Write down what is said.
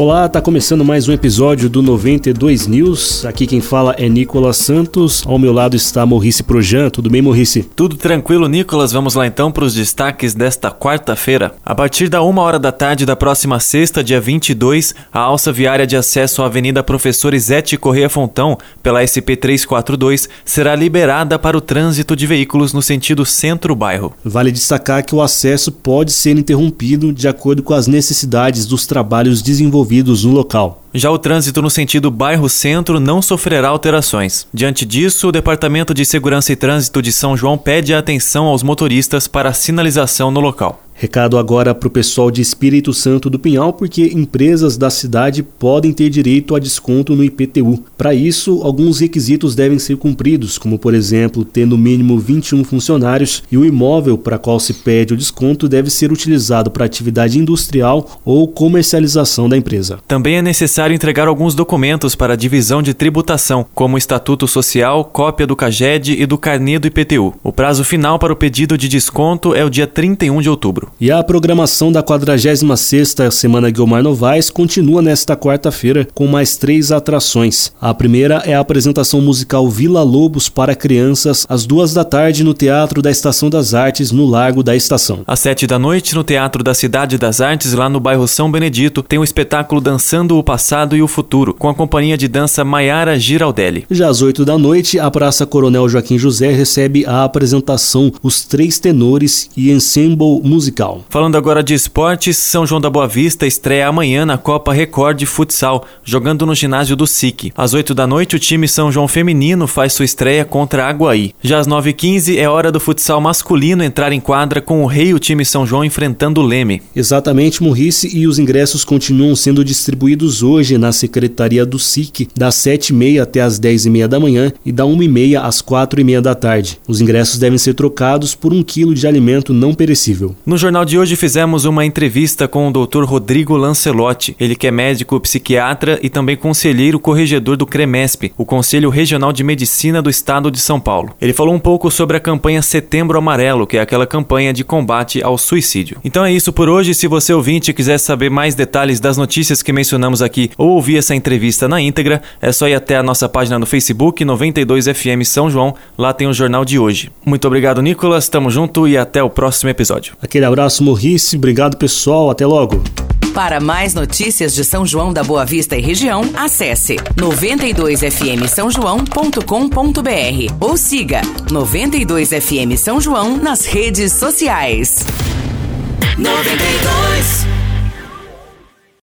Olá, tá começando mais um episódio do 92 News. Aqui quem fala é Nicolas Santos. Ao meu lado está Morrice Projan. Tudo bem, Morrice? Tudo tranquilo, Nicolas. Vamos lá então para os destaques desta quarta-feira. A partir da uma hora da tarde da próxima sexta, dia 22, a alça viária de acesso à Avenida Professor Izete Correia Fontão, pela SP 342, será liberada para o trânsito de veículos no sentido centro-bairro. Vale destacar que o acesso pode ser interrompido de acordo com as necessidades dos trabalhos desenvolvidos no local. Já o trânsito no sentido bairro-centro não sofrerá alterações. Diante disso, o Departamento de Segurança e Trânsito de São João pede atenção aos motoristas para a sinalização no local. Recado agora para o pessoal de Espírito Santo do Pinhal, porque empresas da cidade podem ter direito a desconto no IPTU. Para isso, alguns requisitos devem ser cumpridos, como por exemplo, ter no mínimo 21 funcionários e o imóvel para qual se pede o desconto deve ser utilizado para atividade industrial ou comercialização da empresa. Também é necessário entregar alguns documentos para a divisão de tributação, como o Estatuto Social, cópia do CAGED e do carnê do IPTU. O prazo final para o pedido de desconto é o dia 31 de outubro. E a programação da 46ª Semana Guilmar Novaes continua nesta quarta-feira com mais três atrações. A primeira é a apresentação musical Vila Lobos para crianças às duas da tarde no Teatro da Estação das Artes, no Largo da Estação. Às sete da noite, no Teatro da Cidade das Artes, lá no bairro São Benedito, tem o espetáculo Dançando o Passado e o Futuro, com a companhia de dança Maiara Giraldelli. Já às oito da noite, a Praça Coronel Joaquim José recebe a apresentação Os Três Tenores e Ensemble Musical musical. Falando agora de esportes, São João da Boa Vista estreia amanhã na Copa Record de Futsal, jogando no ginásio do SIC. Às 8 da noite, o time São João Feminino faz sua estreia contra Aguaí. Já às 9h15 é hora do futsal masculino entrar em quadra com o Rei e o time São João enfrentando o Leme. Exatamente, Murrice, e os ingressos continuam sendo distribuídos hoje na Secretaria do SIC, das 7h30 até as 10h30 da manhã e da 1h30 às 4h30 da tarde. Os ingressos devem ser trocados por um quilo de alimento não perecível. No jornal de hoje fizemos uma entrevista com o Dr. Rodrigo Lancelotti, ele que é médico psiquiatra e também conselheiro corregedor do CREMESP, o Conselho Regional de Medicina do Estado de São Paulo. Ele falou um pouco sobre a campanha Setembro Amarelo, que é aquela campanha de combate ao suicídio. Então é isso por hoje. Se você ouvinte quiser saber mais detalhes das notícias que mencionamos aqui ou ouvir essa entrevista na íntegra, é só ir até a nossa página no Facebook 92FM São João. Lá tem o jornal de hoje. Muito obrigado, Nicolas. Tamo junto e até o próximo episódio. Aquele abraço abraço, Morrice. Obrigado, pessoal. Até logo. Para mais notícias de São João da Boa Vista e região, acesse 92fm São João.com.br ou siga 92fm São João nas redes sociais. 92